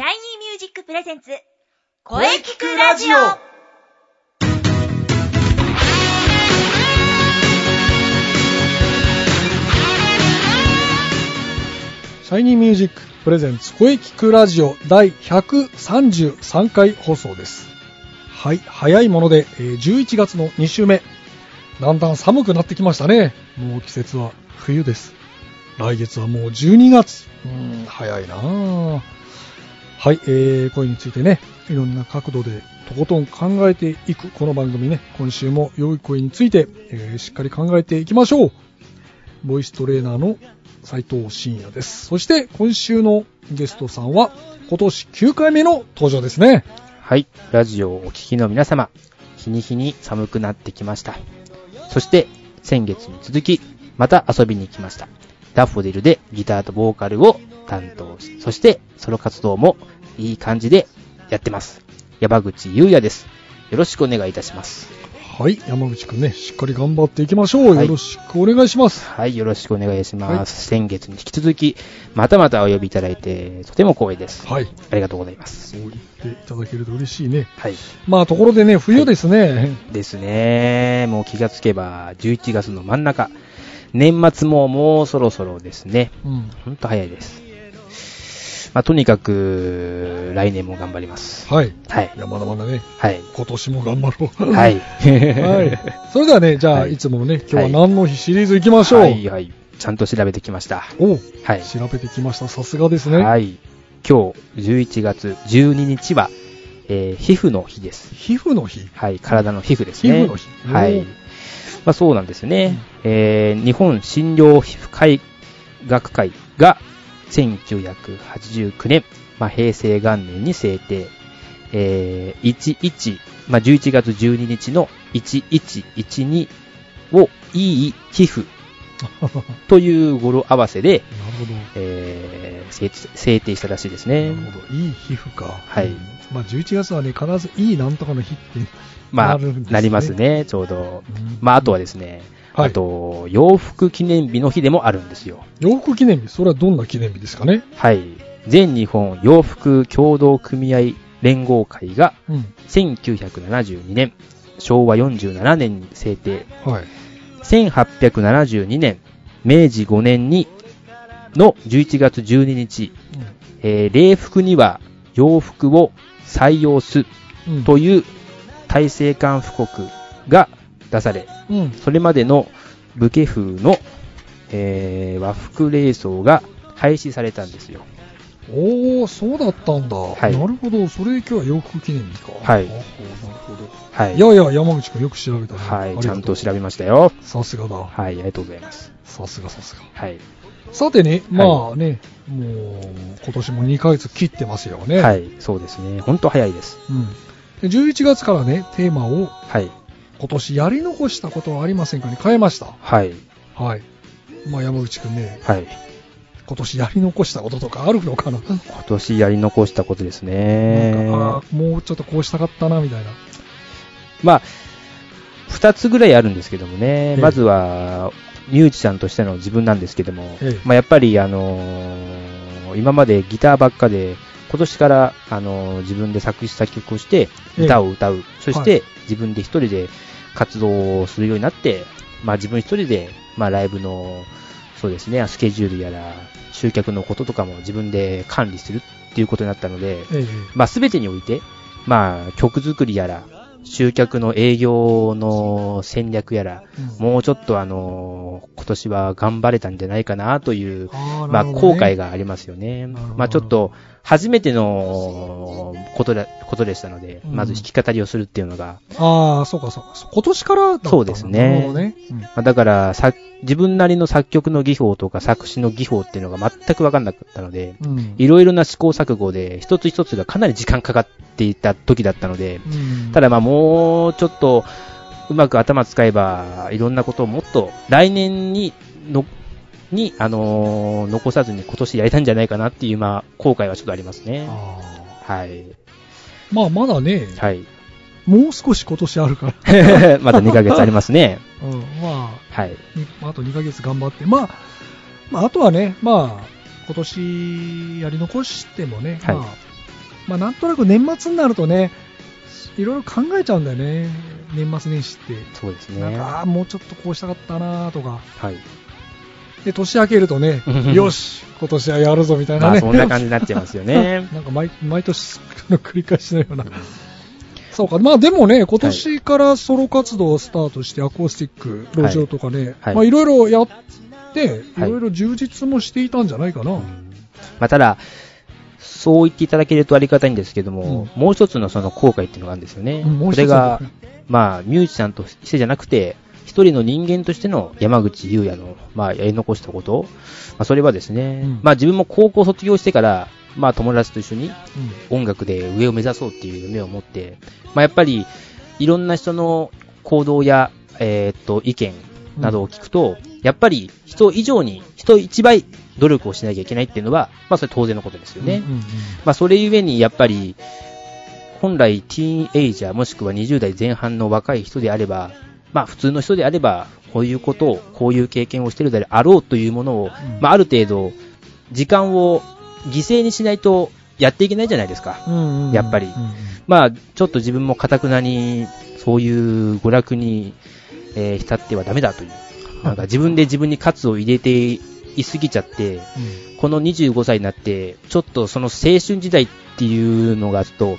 シャイニーミュージック presents 声キクラジオシャイニーミュージック presents 声キクラジオ第133回放送です。はい、早いもので、えー11月の2週目。だんだん寒くなってきましたね。もう季節は冬です。来月はもう12月。うーん、早いなぁ。はい、えー、声についてね、いろんな角度でとことん考えていくこの番組ね、今週も良い声について、えーしっかり考えていきましょう。ボイストレーナーの斉藤慎也です。そして今週のゲストさんは今年9回目の登場ですね。はい。ラジオをお聞きの皆様、日に日に寒くなってきました。そして、先月に続き、また遊びに来ました。ダッフォデルでギターとボーカルを担当し、そして、ソロ活動もいい感じでやってます。山口優也です。よろしくお願いいたします。はい、山口くんね、しっかり頑張っていきましょう。はいよろしくお願いします。はい。よろしくお願いします。はい先月に引き続き、またまたお呼びいただいて、とても光栄です。はい、ありがとうございます。そう言っていただけると嬉しいね。はい。まあところでね、冬ですね。ですね。もう気がつけば、11月の真ん中。年末ももうそろそろですね。うん。ほんと早いです。まあ、とにかく、来年も頑張ります。はい。はいい。や、まだまだね、はい。今年も頑張ろう。はい。はい。それではね、じゃあ、はいい、つものね、今日は何の日シリーズ行きましょう。はい、はい。ちゃんと調べてきました。おはい。調べてきました。さすがですね。はい。今日、11月12日は、えー皮膚の日です。皮膚の日。はい。体の皮膚ですね。皮膚の日はい。まあそうなんですね。えー日本診療皮膚科医学会が1989年、まあ平成元年に制定、えー11、まあ11月12日の1112をいい皮膚 という語呂合わせで、なるほど。えー制制定したらしいですね。なるほど。いい皮膚か。はいうんまあ、11月はね、必ずいいなんとかの日ってまあ、なるんですねなりますね、ちょうど。うんまああとはですね、はいあと、洋服記念日の日でもあるんですよ。洋服記念日、それはどんな記念日ですかね？はい。全日本洋服協同組合連合会がうん。1972年、昭和47年に制定、はい。1872年、明治5年に、の11月12日、えー礼服には洋服を採用すうん。という大政官布告が出され、うん。それまでの武家風の、えー和服礼装が廃止されたんですよ。おー、そうだったんだ。はいなるほど。それ今日は洋服記念日か。はいなるほど。はい。いやいや、山口くんよく調べたね。はい、ちゃんと調べべましたよ。さすがだ。はい、ありがとうございます。さすがさすが。はい。さてね、まあね、もう、今年も2ヶ月切ってますよね。。はいい、そうですね。ほんと早いです。うん。で11月からね、テーマをはい。今年やり残したことはありませんかに変えました？はい。はい。まあ山口くんね、はい。今年やり残したこととかあるのかな、今年やり残したことですなんね。かもうちょっとこうしたかったな、みたいな。まあ、二つぐらいあるんですけどもね。えまずは、ミュージシャンとしての自分なんですけども、ええまあやっぱりあのー今までギターばっかで、今年から、あのー自分で作詞作曲をして、ええ歌を歌う。そしはて、自分で一人で活動をするようになって、まあ自分一人で、まあライブの、そうですね、スケジュールやら、集客のこととかも自分で管理するっていうことになったので、ええ。まあ全てにおいて、まあ曲作りやら、集客の営業の戦略やら、うん。もうちょっとあのー今年は頑張れたんじゃないかなという、まあ後悔がありますよね。まあちょっと、初めてのことでことでしたので、うん。まず弾き語りをするっていうのが、ああ、そうかそうか。今年からだったそうですね。ね。うん。まあだからさ、自分なりの作曲の技法とか作詞の技法っていうのが全くわかんなかったので、うん。いろいろな試行錯誤で、一つ一つがかなり時間かかっていた時だったので、うん。ただまあもうちょっと、うまく頭使えば、いろんなことをもっと来年にの、に、あのー残さずに今年やれたんじゃないかなっていう、まあ、後悔はちょっとありますね。あはい。ーまあ、まだね、はい。もう少し今年あるから。まだ2ヶ月ありますね。うん、まあ、はい。にあと2ヶ月頑張って、まあ、まあ、あとはね、まあ、今年やり残してもね、はいまあ、まあなんとなく年末になるとね、いろいろ考えちゃうんだよね。年末年始って。そうですね。なんか、もうちょっとこうしたかったなとか。はい。で、年明けるとね、よし、今年はやるぞみたいなね。まあそんな感じになっちゃいますよね。なんか毎毎年の 繰り返しのような。そうか。まあでもね、今年からソロ活動をスタートして、アコースティック、路上とかね、はいまあいろいろやって、いはいろいろ充実もしていたんじゃないかな。まあ、ただ、そう言っていただけるとありがたいんですけども、もう一つのその後悔っていうのがあるんですよね。うんれがまあ、ミュージシャンとしてじゃなくて、一人の人間としての山口優也の、まあ、やり残したこと、まあ、それはですね、うん。まあ、自分も高校卒業してから、まあ、友達と一緒にうん。音楽で上を目指そうっていう夢を持って、まあ、やっぱり、いろんな人の行動や、えーっと、意見などを聞くと、やっぱり人以上に、人一倍努力をしなきゃいけないっていうのは、まあ、それ当然のことですよね。うんうんうん。まあ、それゆえに、やっぱり、本来、ティーンエイジャー、もしくは20代前半の若い人であれば、まあ、普通の人であれば、こういうことを、こういう経験をしているであろうというものを、うん。まあ、ある程度、時間を犠牲にしないとやっていけないじゃないですか。うんうんうん。やっぱり。うんうん。まあ、ちょっと自分もかたくなに、そういう娯楽に、えー浸ってはダメだという。なんか自分で自分に喝を入れていすぎちゃって、この25歳になって、ちょっとその青春時代っていうのがちょっと、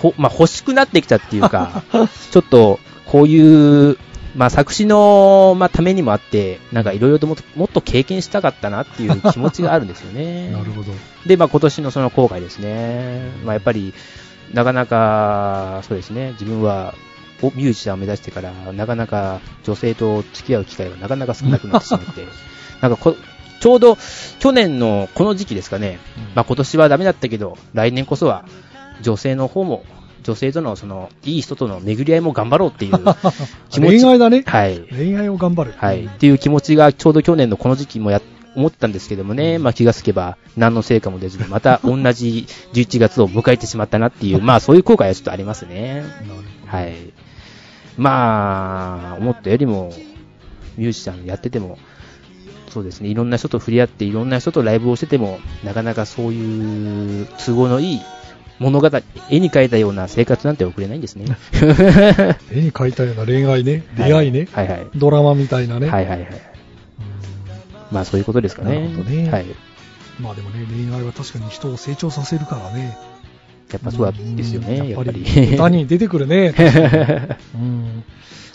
ほ、まあ、欲しくなってきたっていうか、ちょっと、こういう、まあ、作詞の、まあ、ためにもあって、なんかいろいろともっともっと経験したかったなっていう気持ちがあるんですよね。なるほど。で、まあ、今年のその後悔ですね。まあ、やっぱり、なかなか、そうですね、自分は、おミュージシャンを目指してから、なかなか女性と付き合う機会がなかなか少なくなってしまって、なんかこ、ちょうど去年のこの時期ですかね、まあ、今年はダメだったけど、来年こそは女性の方も、女性とのその、いい人との巡り合いも頑張ろうっていう気持ち。恋愛だね。はい。恋愛を頑張る。はい。っていう気持ちがちょうど去年のこの時期もや、思ったんですけどもね、まあ気がつけば何の成果も出ずに、また同じ11月を迎えてしまったなっていう、まあそういう後悔はちょっとありますね。はい。まあ、思ったよりも、ミュージシャンやってても、そうですね、いろんな人と触れ合って、いろんな人とライブをしてても、なかなかそういう都合のいい物語、絵に描いたような生活なんて送れないんですね。絵に描いたような恋愛ね、出会いね、はいはい。ドラマみたいなね。はいはいはい。まあそういうことですかね。なるほどねはい。まあでもね、恋愛は確かに人を成長させるからね。やっぱそうですよね、うんやっぱり。歌に出てくるね。うん。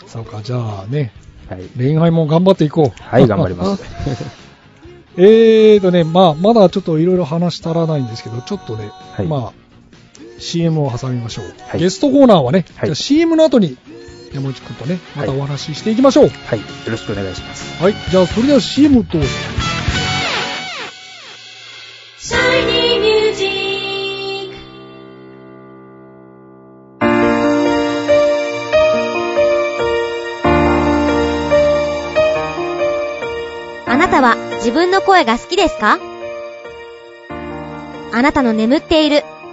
そうか、じゃあね、はい。恋愛も頑張っていこう。はい、頑張ります。えーとね、まあ、まだちょっといろいろ話足らないんですけど、ちょっとね、はいまあ、CM を挟みましょう。はいゲストコーナーはね、はいじゃあ CM の後に山内くんとね、またお話ししていきましょう。はい。よろしくお願いします。はい、じゃあそれでは CM どうぞ。シャイニーミュージックあなたは自分の声が好きですか？あなたの眠っている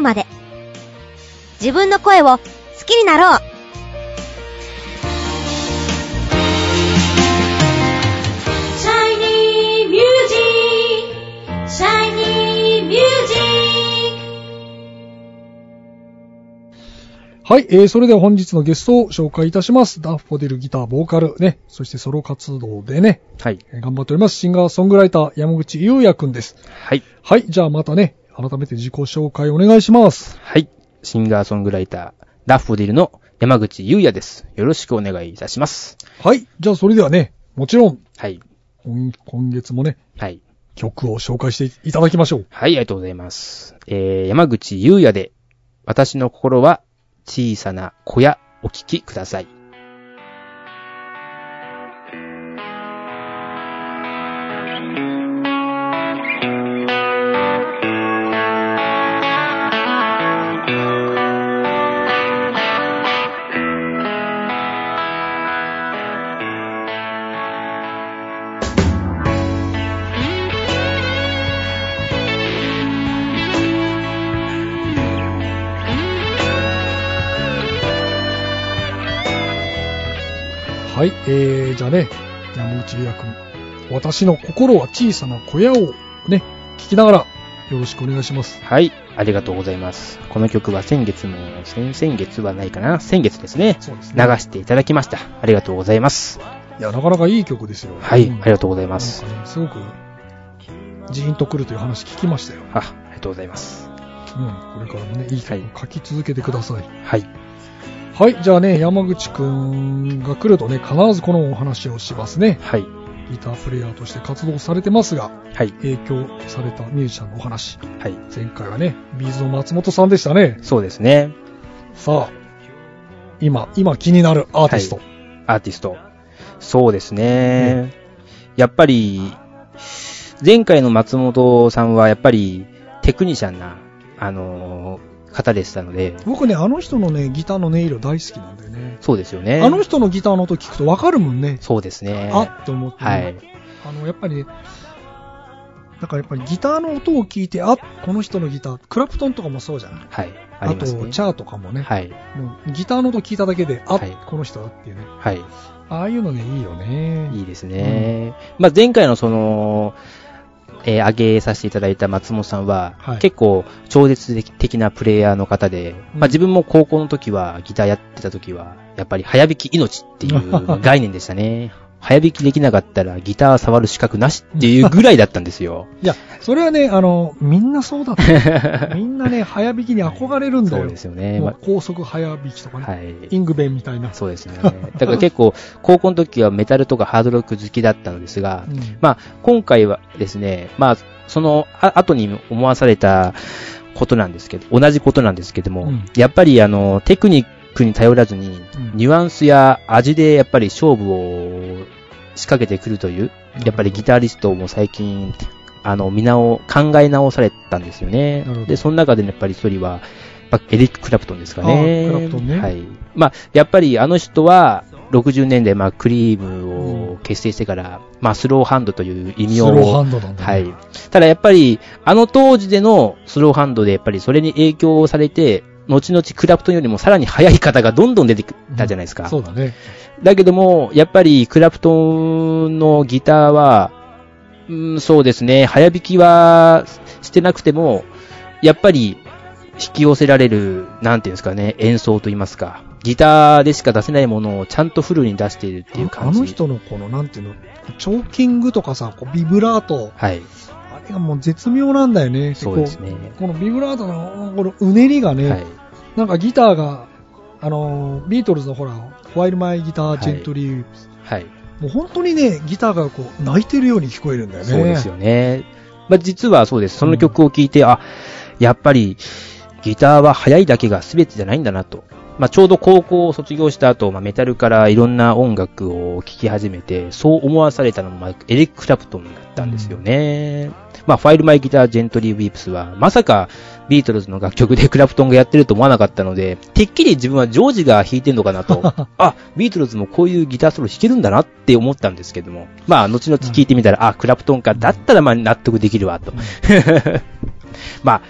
まで自分の声を好きになろうはい、えー、それでは本日のゲストを紹介いたします。ダッフォデルギター、ボーカルね、そしてソロ活動でね、はい。えー頑張っております。シンガーソングライター、山口優也くんです。はい。はい、じゃあまたね、改めて自己紹介お願いします。はい。シンガーソングライター、ダッフォディルの山口優也です。よろしくお願いいたします。はい、じゃあそれではね、もちろん、はい。今今月もね、はい。曲を紹介していただきましょう。はい、ありがとうございます。えー、山口優也で、私の心は小さな小屋、お聞きください。はい、えー、じゃあね、山口理也君、私の心は小さな小屋をね、聞きながらよろしくお願いします。はい、ありがとうございます。この曲は先月も、先々月はないかな？先月ですね。そうです流していただきました。ありがとうございます。いや、なかなかいい曲ですよ。はい、うんありがとうございます。ね、すごく、ジーンとくるという話聞きましたよ。あ、ありがとうございます。うん、これからもね、いい曲書き続けてください。はい。はい、じゃあね、山口くんが来るとね、必ずこのお話をしますね。はい。ギタープレイヤーとして活動されてますが、はい。影響されたミュージシャンのお話。はい。前回はね、ビーズの松本さんでしたね。そうですね。さあ、今、今気になるアーティスト。アーティスト。そうですね。やっぱり、前回の松本さんはやっぱりテクニシャンな、あのー方でしたので、僕ね、あの人のね、ギターの音色大好きなんだよね。そうですよね。あの人のギターの音聞くとわかるもんね。そうですね。あって思って、ね。はい。あの、やっぱりね、だからやっぱりギターの音を聞いて、あ、この人のギター、クラプトンとかもそうじゃない？はい。あね。と、チャーとかもね、はい。もうギターの音聞いただけで、あ、はいこの人だっていうね。はい。ああいうのね、いいよね。いいですね。まあ、前回のその、えー上げさせていただいた松本さんは、はい結構超絶的なプレイヤーの方で、うんまあ、自分も高校の時は、ギターやってた時は、やっぱり早弾き命っていう概念でしたね。早弾きできなかったらギター触る資格なしっていうぐらいだったんですよ。いや、それはね、あの、みんなそうだった。みんなね、早弾きに憧れるんだよ。そうですよね。まもう高速早弾きとかね。あはい。イングベンみたいな。そうですね。だから結構、高校の時はメタルとかハードロック好きだったのですが、うんまあ、今回はですね、まあ、そのあ後に思わされたことなんですけど、同じことなんですけども、うんやっぱりあの、テクニックに頼らずに、うんニュアンスや味でやっぱり勝負を仕掛けてくるという、やっぱりギタリストも最近、あの、皆を考え直されたんですよね。で、その中でねやっぱり一人は、エリック・クラプトンですかね。クラプトンねはい。まあ、やっぱりあの人は、60年代、まあ、クリームを結成してから、まあ、スローハンドという意味を、スローハンドなんだ、ね。はい。ただやっぱり、あの当時でのスローハンドで、やっぱりそれに影響されて、後々クラプトンよりもさらに速い方がどんどん出てきたじゃないですか。そうだね。だけども、やっぱりクラプトンのギターは、うん、そうですね、早弾きはしてなくても、やっぱり引き寄せられる、なんていうんですかね、演奏といいますか、ギターでしか出せないものをちゃんとフルに出しているっていうあ感じ。の人のこの、なんていうの、チョーキングとかさ、こうビブラート、はい。あれがもう絶妙なんだよね。そうですね。このビブラートの、このうねりがね、はい。なんかギターが、あのー、ビートルズのほら、ホワイルマイギタージェントリー、はい。もう本当にね、ギターがこう、泣いてるように聞こえるんだよね。そうですよね。まあ、実はそうです。その曲を聴いて、あ、やっぱり、ギターは速いだけが全てじゃないんだなと。まあ、ちょうど高校を卒業した後、まあ、メタルからいろんな音楽を聴き始めて、そう思わされたのも、まあエリック・クラプトンだったんですよね。まあ、ファイルマイギター・ジェントリー・ウィープスは、まさか、ビートルズの楽曲で クラプトンがやってると思わなかったので、てっきり自分はジョージが弾いてんのかなと、あ、ビートルズもこういうギターソロ弾けるんだなって思ったんですけども、まあ、後々聞いてみたら、あ、クラプトンか、だったらまあ納得できるわ、と。まあ、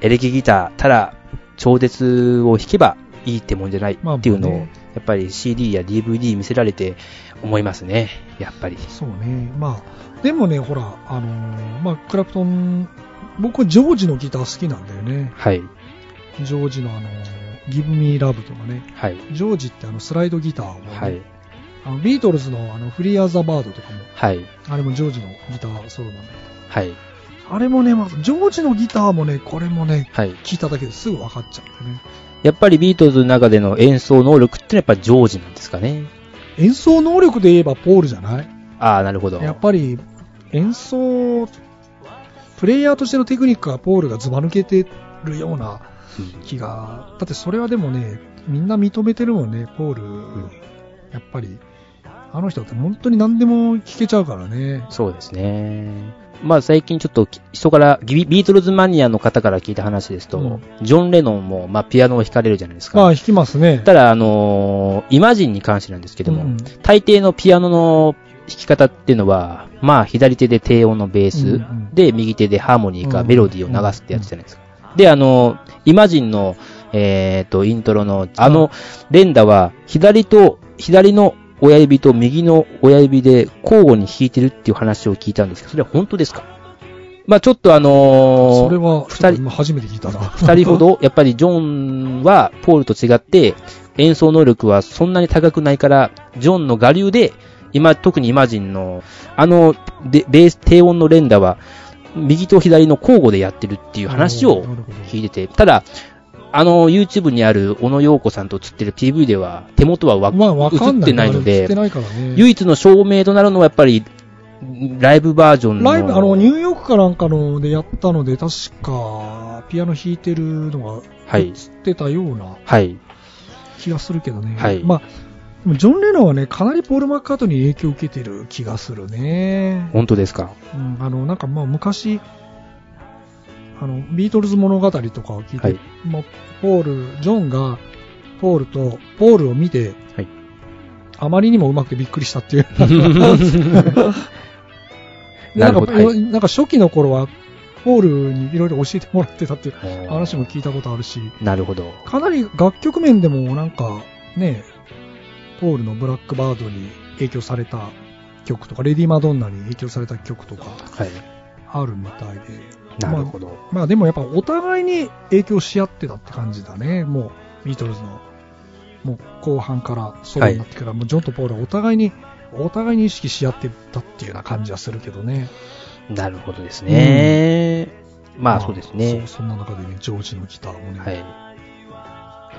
エレキギター、ただ、超絶を弾けばいいってもんじゃないっていうのを、やっぱり CD や DVD 見せられて思いますね。やっぱり。そうね。まあ、でもね、ほら、あのーまあ、クラプトン、僕はジョージのギター好きなんだよね。はい。ジョージのあのー、Give Me Love とかね。はい。ジョージってあの、スライドギターも、ねはい。あのビートルズのあの、フリーアザバードとかも、はい。あれもジョージのギターソロなんだはい。あれもね、まず、ジョージのギターもね、これもね、はい。聞いただけですぐ分かっちゃうんでね。やっぱりビートルズの中での演奏能力ってのはやっぱジョージなんですかね。演奏能力で言えばポールじゃない？ああ、なるほど。やっぱり、演奏、プレイヤーとしてのテクニックはポールがずば抜けてるようなうん気が、だってそれはでもね、みんな認めてるもんね、ポール。やっぱり、あの人って本当に何でも聞けちゃうからね。そうですね。まあ最近ちょっとき人から、ビビートルズマニアの方から聞いた話ですと、うんジョン・レノンも、まあピアノを弾かれるじゃないですか。まあ、弾きますね。ただ、あのーイマジンに関してなんですけども、うん大抵のピアノの弾き方っていうのは、まあ左手で低音のベース、うんうんで右手でハーモニーかうんメロディーを流すってやつじゃないですか。で、あのーイマジンの、えっ、と、イントロの、あの、連打は、左と、左の親指と右の親指で交互に弾いてるっていう話を聞いたんですけど、それは本当ですか？まあちょっとあのーそれは、二人今初めて聞いたな。二人ほど、やっぱりジョンはポールと違って、演奏能力はそんなに高くないから、ジョンの我流で、今、特にイマジンの、あの、でベース、低音の連打は、右と左の交互でやってるっていう話を聞いてて、ただ、あの、YouTube にある小野洋子さんと映ってる PV では、手元はわ、まあ、わかんない。映ってないのでて、ないからね。唯一の証明となるのはやっぱり、ライブバージョンの。ライブ、あの、ニューヨークかなんかのでやったので、確か、ピアノ弾いてるのがはい映ってたようなはい。気がするけどね。はいまあ、ジョン・レノンはね、かなりポール・マッカートニーに影響を受けてる気がするね。本当ですか？うん、あの、なんかまあ昔、あの、ビートルズ物語とかを聞いて、はいまあ、ポール、ジョンが、ポールと、ポールを見て、はいあまりにもうまくてびっくりしたっていう。で なんかはいなんか初期の頃は、ポールにいろいろ教えてもらってたっていう話も聞いたことあるし、なるほど。かなり楽曲面でもなんかね、ポールのブラックバードに影響された曲とか、レディ・マドンナに影響された曲とかはい。あるみたいで。なるほど。まあでもやっぱお互いに影響し合ってたって感じだね。もうビートルズのもう後半からソロになってから、もうジョンとポールはお互いに、お互いに意識し合ってたっていうような感じはするけどね。なるほどですね。まあそうですそねう。そんな中でね、ジョージのギターもね。はい。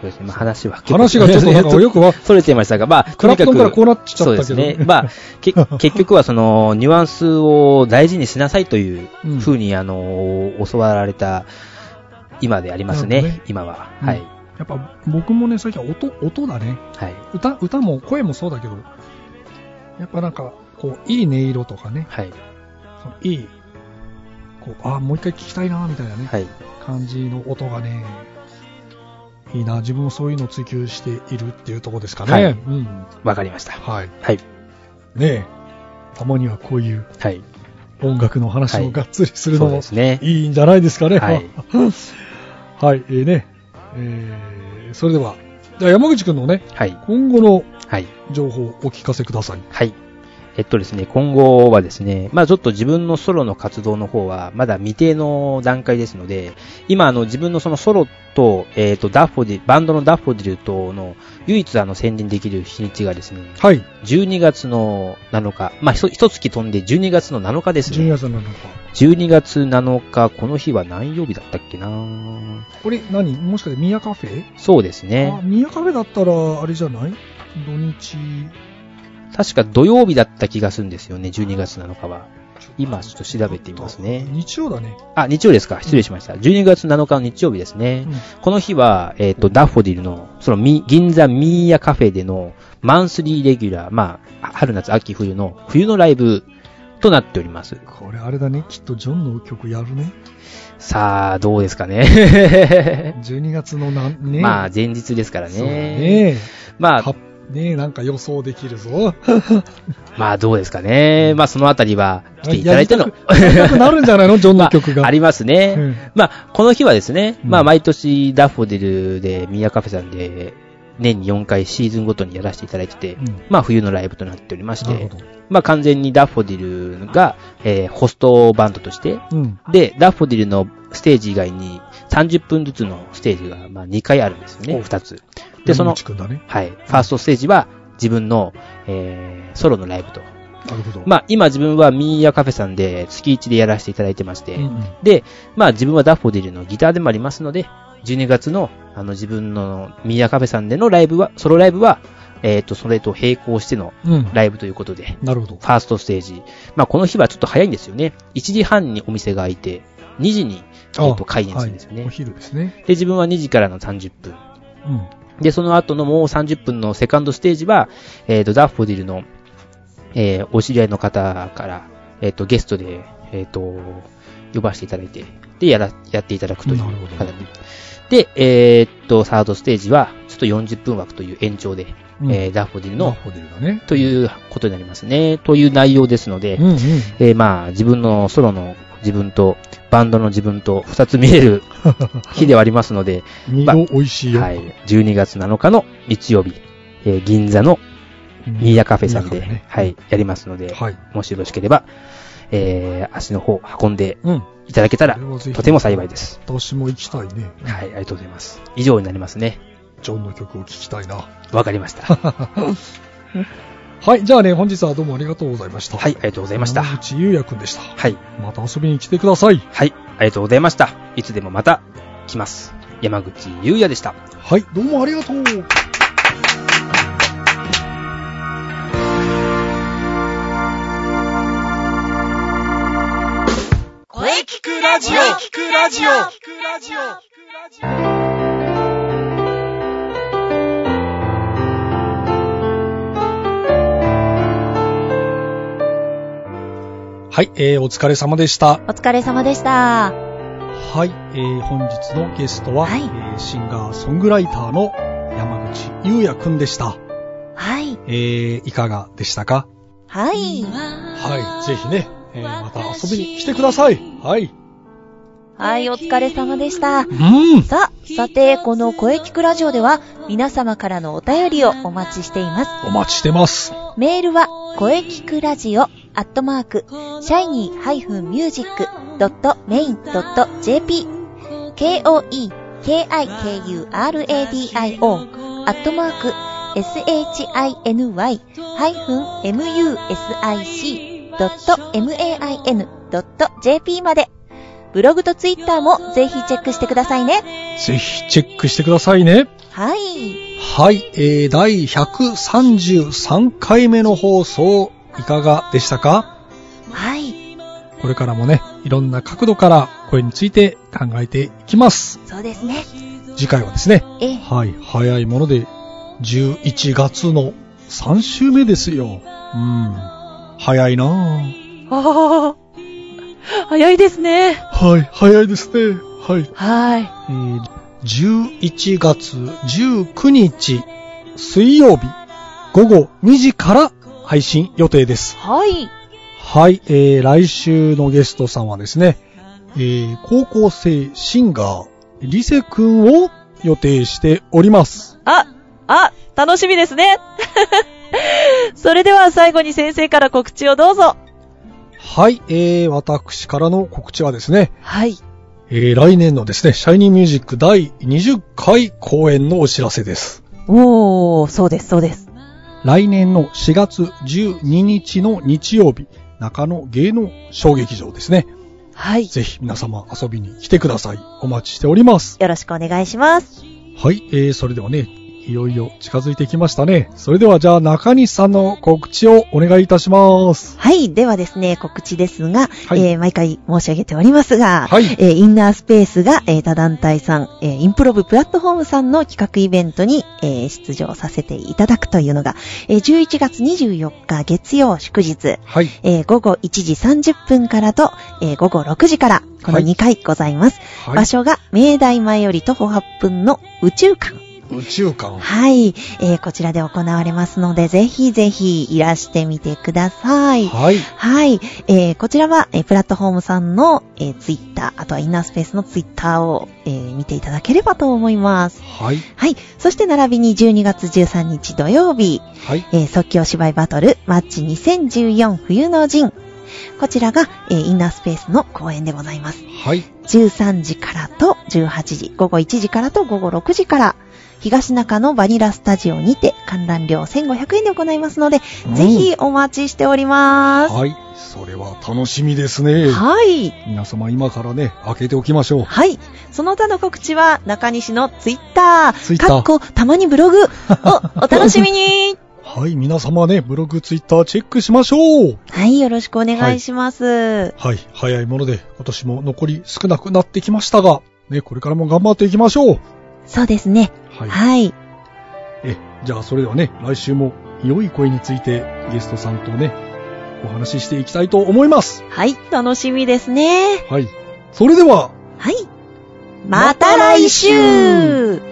そうですね。まあ話は結構話がちょっとなんか よくわ、それてましたが、まあ、クラプトンからこうななっちゃったけど。そうですね。まあ、け 結局はその、ニュアンスを大事にしなさいといううんふうに、あの、教わられた今でありますね。ね今は。うんはい。やっぱ僕もね、最近は音、音だね。はい。歌、歌も声もそうだけど、やっぱなんか、こう、いい音色とかね、はい。そのいい、こう、ああ、もう一回聞きたいな、みたいなね、はい。感じの音がね、いいな、自分もそういうのを追求しているっていうところですかね。はいうん。わかりました。はい。はい。ねえ、たまにはこういうはい。音楽の話はいをがっつりするのもですね。いいんじゃないですかね。はい。はい、えーね、えー、それでは、じゃあ山口くんのね、はい。今後のはい。情報をお聞かせください。はい。えっとですね、今後はですね、まあちょっと自分のソロの活動の方はまだ未定の段階ですので、今あの自分のそのソロと、えっ、と、ダッフォディ、バンドのダッフォディルとの唯一あの宣伝できる日にちがですね、はい、12月の7日、まあひと一月飛んで12月の7日です12ね。月の7日。12月7日、この日は何曜日だったっけな？これ何？もしかしてミヤカフェ？そうですあね。ミヤカフェだったら、あれじゃない？土日。確か土曜日だった気がするんですよね、12月7日は。今ちょっと調べてみますね日曜だね。あ、日曜ですか失礼しました。12月7日の日曜日ですね。うんこの日は、えっ、と、ダッフォディルの、そのみ、銀座ミーヤカフェでのマンスリーレギュラー、まあ、春夏秋冬の冬のライブとなっております。これあれだね、きっとジョンの曲やるね。さあ、どうですかね。12月のなん、ねまあ、前日ですからそうだね。ね。まあは、ねなんか予想できるぞ。まあ、どうですかね。まあ、そのあたりは来ていただいてのなるんじゃないのジョンの曲が。ありますね。うんまあ、この日はですね、うんまあ、毎年ダッフォディルでミーヤカフェさんで、年に4回シーズンごとにやらせていただいてて、うんまあ、冬のライブとなっておりまして。まあ、完全にダッフォディルが、えーホストバンドとして、うん。で、ダッフォディルのステージ以外に30分ずつのステージが、まあ、2回あるんですよね、お2つ。で、そのね。はい、ファーストステージは自分の、えーソロのライブと。なるほど。まあ、今自分はミーヤカフェさんで月1でやらせていただいてまして、うんうんで、まあ自分はダッフォディルのギターでもありますので、12月のあの自分のミーヤカフェさんでのライブは、ソロライブは、えっ、と、それと並行してのうん。ライブということで、なるほどフ。ァーストステージ。まあこの日はちょっと早いんですよね。1時半にお店が開いて、2時に、えっと開演するんですよね。はいお昼ですね。で、自分は2時からの30分。うん。で、その後のもう30分のセカンドステージは、えっ、と、ダッフォディルの、えーお知り合いの方から、えっ、と、ゲストで、えっ、と、呼ばせていただいて、で、やら、やっていただくという形で、えっ、と、サードステージは、ちょっと40分枠という延長で、うんえーダッフォディルの、ね。ということになりますね。という内容ですので、うんうん。えーまあ、自分のソロの自分と、バンドの自分と二つ見れる 日ではありますので、二度美味しいよ。はい。12月7日の日曜日、えー銀座のニーヤカフェさんで、ねはい、やりますので、はい。もしよろしければ、えー、足の方運んでうん。いただけたらこれはぜ、ひとても幸いです。私も行きたいね。はい、ありがとうございます。以上になりますね。ジョンの曲を聴きたいな。わかりました。ははい。じゃあね、本日はどうもありがとうございました。い、ありがとうございました。山口優也くんでした。はい、また遊びに来てください。はい、ありがとうございました。いつでもまた来ます。山口優也でした。はい。どうもありがとう。声聞くラジオ聞くラジオはい。えー、お疲れ様でした。お疲れ様でした。はい。えー、本日のゲストは、はいえーシンガーソングライターの山口優也くんでした。はい。えー、いかがでしたか？はい。はい。ぜひね、えー、また遊びに来てください。はい。はい、お疲れ様でした。うん。さあ、さて、この声聞くラジオでは、皆様からのお便りをお待ちしています。お待ちしてます。メールは、声聞くラジオ、アットマーク、シャイニー -music.main.jp、k-o-e-k-i-k-u-r-a-d-i-o、アットマーク、shiny-music.main.jp まで、ブログとツイッターもぜひチェックしてくださいね。ぜひチェックしてくださいね。はい。はい。えー、第133回目の放送、いかがでしたか？はい。これからもね、いろんな角度から声について考えていきます。そうですね。次回はですね、ええ。はい、早いもので、11月の3週目ですよ。うん。早いなぁ。ああ、早いですね。はい、早いですね。はい。はい。えー、11月19日、水曜日、午後2時から配信予定です。はい。はい、えー、来週のゲストさんはですね、えー、高校生シンガー、リセくんを予定しております。あ、あ、楽しみですね。それでは最後に先生から告知をどうぞ。はい、えー、私からの告知はですね、はい。えー、来年のですね、シャイニーミュージック第20回公演のお知らせです。おー、そうです、そうです。来年の4月12日の日曜日、中野芸能小劇場ですね。はい。ぜひ皆様遊びに来てください。お待ちしております。よろしくお願いします。はい、えー、それではね、いよいよ近づいてきましたね。それではじゃあ中西さんの告知をお願いいたします。はい。ではですね、告知ですが、はいえー毎回申し上げておりますが、はいえーインナースペースが、えー他団体さん、えーインプロブプラットフォームさんの企画イベントに、えー出場させていただくというのが、えー11月24日月曜祝日、はい。えー午後1時30分からと、えー午後6時から、このはい2回ございます。はい場所が、明大前より徒歩8分の宇宙館。宇宙館。はい、えーこちらで行われますので、ぜひぜひいらしてみてください。はい。はい。えーこちらは、えープラットフォームさんの、えーツイッター、あとはインナースペースのツイッターを、えー見ていただければと思います。はい。はい。そして並びに12月13日土曜日、はい。えー即興芝居バトルマッチ2014冬の陣。こちらが、えーインナースペースの公演でございます。はい。13時からと18時、午後1時からと午後6時から、東中のバニラスタジオにて観覧料1500円で行いますので、うんぜひお待ちしております。はい。それは楽しみですね。はい。皆様今からね、開けておきましょう。はい。その他の告知は中西のツイッター、ツイッターかっこたまにブログ をお楽しみに。はい。皆様ね、ブログ、ツイッターチェックしましょう。はい、よろしくお願いします。はい。早いもので、今年も残り少なくなってきましたが、ね、これからも頑張っていきましょう。そうですね。はい。はい。え、じゃあそれではね、来週も良い声についてゲストさんとね、お話ししていきたいと思います。はい、楽しみですね。はい。それでは、はい。また来週